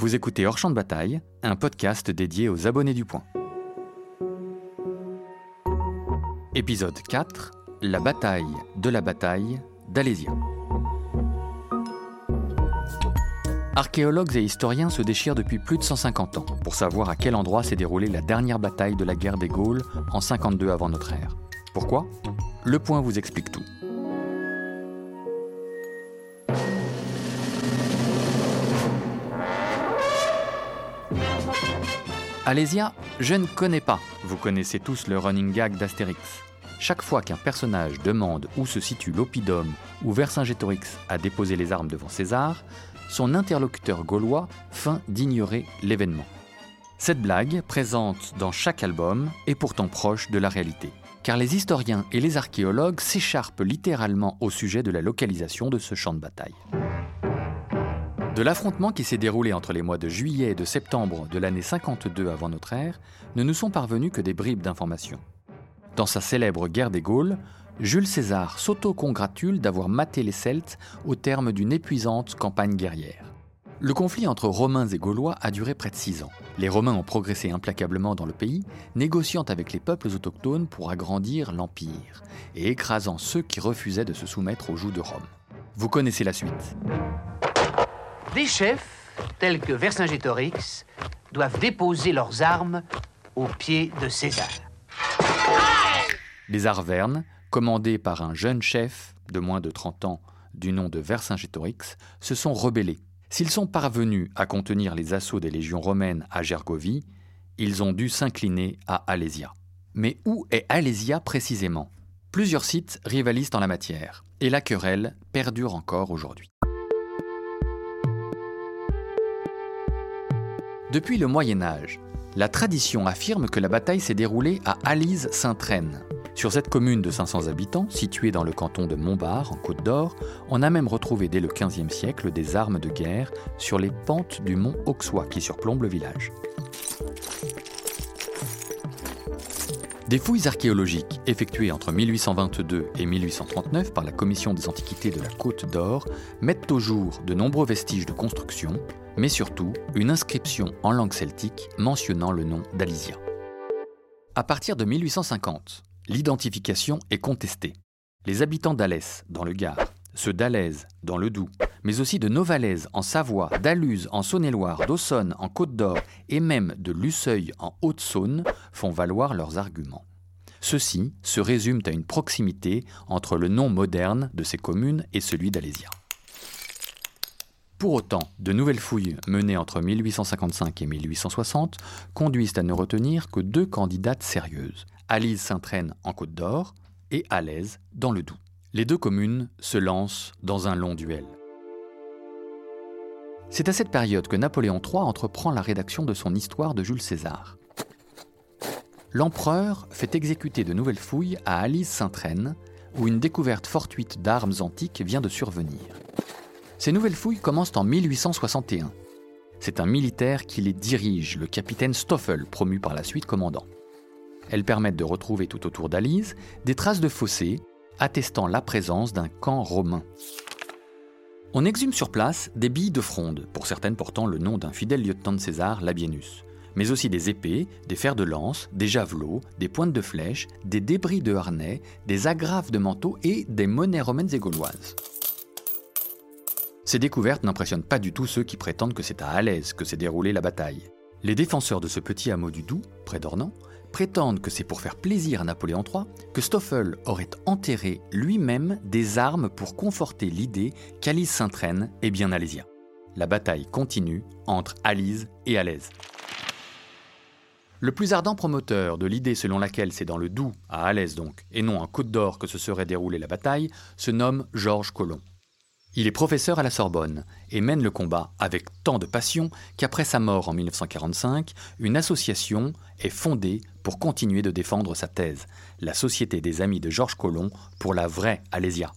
Vous écoutez Hors Champ de Bataille, un podcast dédié aux abonnés du Point. Épisode 4 La bataille de la bataille d'Alésia. Archéologues et historiens se déchirent depuis plus de 150 ans pour savoir à quel endroit s'est déroulée la dernière bataille de la guerre des Gaules en 52 avant notre ère. Pourquoi? Le point vous explique tout. Alésia, je ne connais pas. Vous connaissez tous le running gag d'Astérix. Chaque fois qu'un personnage demande où se situe l'Oppidum ou Vercingétorix a déposé les armes devant César, son interlocuteur gaulois feint d'ignorer l'événement. Cette blague, présente dans chaque album, est pourtant proche de la réalité, car les historiens et les archéologues s'écharpent littéralement au sujet de la localisation de ce champ de bataille. De l'affrontement qui s'est déroulé entre les mois de juillet et de septembre de l'année 52 avant notre ère, ne nous sont parvenus que des bribes d'informations. Dans sa célèbre guerre des Gaules, Jules César s'auto-congratule d'avoir maté les Celtes au terme d'une épuisante campagne guerrière. Le conflit entre Romains et Gaulois a duré près de six ans. Les Romains ont progressé implacablement dans le pays, négociant avec les peuples autochtones pour agrandir l'Empire et écrasant ceux qui refusaient de se soumettre aux joues de Rome. Vous connaissez la suite. Des chefs, tels que Vercingétorix, doivent déposer leurs armes aux pieds de César. Les Arvernes, commandés par un jeune chef de moins de 30 ans du nom de Vercingétorix, se sont rebellés. S'ils sont parvenus à contenir les assauts des légions romaines à Gergovie, ils ont dû s'incliner à Alésia. Mais où est Alésia précisément? Plusieurs sites rivalisent en la matière, et la querelle perdure encore aujourd'hui. Depuis le Moyen Âge, la tradition affirme que la bataille s'est déroulée à Alise-Saint-Traine, sur cette commune de 500 habitants, située dans le canton de Montbard, en Côte d'Or, on a même retrouvé dès le XVe siècle des armes de guerre sur les pentes du mont Auxois qui surplombent le village. Des fouilles archéologiques effectuées entre 1822 et 1839 par la Commission des Antiquités de la Côte d'Or mettent au jour de nombreux vestiges de construction, mais surtout une inscription en langue celtique mentionnant le nom d'Alysia. À partir de 1850, l'identification est contestée. Les habitants d'Alès, dans le Gard, ceux d'Alès, dans le Doubs, mais aussi de Novalaise, en Savoie, d'Aluse, en Saône-et-Loire, d'Aussonne, en Côte d'Or, et même de Lusseuil, en Haute-Saône, font valoir leurs arguments. Ceux-ci se résument à une proximité entre le nom moderne de ces communes et celui d'Alésia. Pour autant, de nouvelles fouilles menées entre 1855 et 1860 conduisent à ne retenir que deux candidates sérieuses, Alise Saint-Traine en Côte d'Or et Alaise dans le Doubs. Les deux communes se lancent dans un long duel. C'est à cette période que Napoléon III entreprend la rédaction de son histoire de Jules César. L'empereur fait exécuter de nouvelles fouilles à Alise Saint-Traine, où une découverte fortuite d'armes antiques vient de survenir. Ces nouvelles fouilles commencent en 1861. C'est un militaire qui les dirige, le capitaine Stoffel, promu par la suite commandant. Elles permettent de retrouver tout autour d'Alise des traces de fossés attestant la présence d'un camp romain. On exhume sur place des billes de fronde, pour certaines portant le nom d'un fidèle lieutenant de César, Labienus, mais aussi des épées, des fers de lance, des javelots, des pointes de flèches, des débris de harnais, des agrafes de manteaux et des monnaies romaines et gauloises. Ces découvertes n'impressionnent pas du tout ceux qui prétendent que c'est à Alès que s'est déroulée la bataille. Les défenseurs de ce petit hameau du Doubs, près d'Ornans, prétendent que c'est pour faire plaisir à Napoléon III que Stoffel aurait enterré lui-même des armes pour conforter l'idée qu'Alise Saint-Traine est bien alésia. La bataille continue entre Alise et Alès. Le plus ardent promoteur de l'idée selon laquelle c'est dans le Doubs, à Alès donc, et non en Côte d'Or que se serait déroulée la bataille, se nomme Georges Colomb. Il est professeur à la Sorbonne et mène le combat avec tant de passion qu'après sa mort en 1945, une association est fondée pour continuer de défendre sa thèse, la Société des Amis de Georges Colomb pour la vraie Alésia.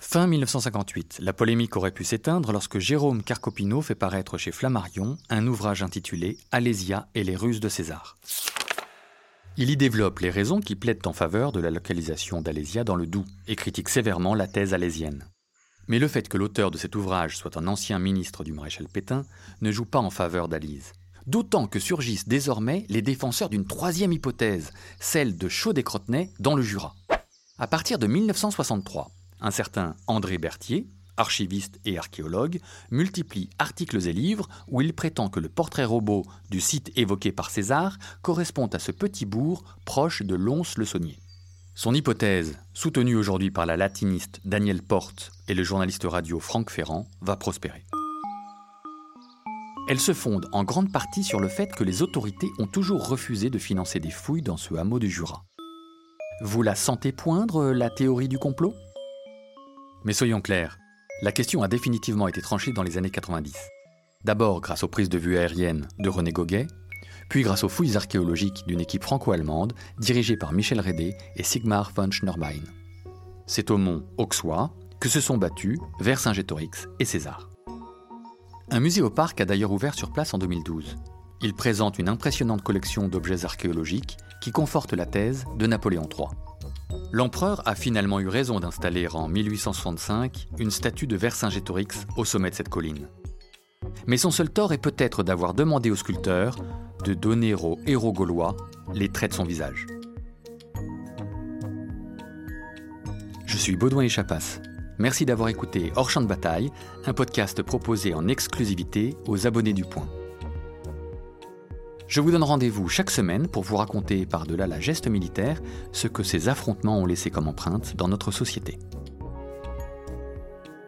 Fin 1958, la polémique aurait pu s'éteindre lorsque Jérôme Carcopino fait paraître chez Flammarion un ouvrage intitulé Alésia et les Russes de César. Il y développe les raisons qui plaident en faveur de la localisation d'Alésia dans le Doubs et critique sévèrement la thèse alésienne. Mais le fait que l'auteur de cet ouvrage soit un ancien ministre du maréchal Pétain ne joue pas en faveur d'Alise. D'autant que surgissent désormais les défenseurs d'une troisième hypothèse, celle de Chaudet-Crotenay dans le Jura. À partir de 1963, un certain André Berthier, archiviste et archéologue, multiplie articles et livres où il prétend que le portrait robot du site évoqué par César correspond à ce petit bourg proche de Lons-le-Saunier. Son hypothèse, soutenue aujourd'hui par la latiniste Danielle Porte et le journaliste radio Franck Ferrand, va prospérer. Elle se fonde en grande partie sur le fait que les autorités ont toujours refusé de financer des fouilles dans ce hameau du Jura. Vous la sentez poindre, la théorie du complot? Mais soyons clairs, la question a définitivement été tranchée dans les années 90. D'abord grâce aux prises de vue aériennes de René Goguet, puis grâce aux fouilles archéologiques d'une équipe franco-allemande dirigée par Michel Rédé et Sigmar von Schnurbein. C'est au mont Auxois que se sont battus Vercingétorix et César. Un musée au parc a d'ailleurs ouvert sur place en 2012. Il présente une impressionnante collection d'objets archéologiques qui conforte la thèse de Napoléon III. L'empereur a finalement eu raison d'installer en 1865 une statue de Vercingétorix au sommet de cette colline. Mais son seul tort est peut-être d'avoir demandé au sculpteur de donner au héros gaulois les traits de son visage. Je suis Baudouin et Chapas. Merci d'avoir écouté Hors Champ de Bataille, un podcast proposé en exclusivité aux abonnés du Point. Je vous donne rendez-vous chaque semaine pour vous raconter par-delà la geste militaire ce que ces affrontements ont laissé comme empreinte dans notre société.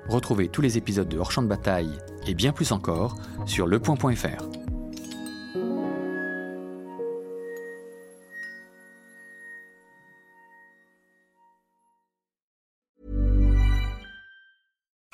Retrouvez tous les épisodes de Hors Champ de Bataille et bien plus encore sur lepoint.fr.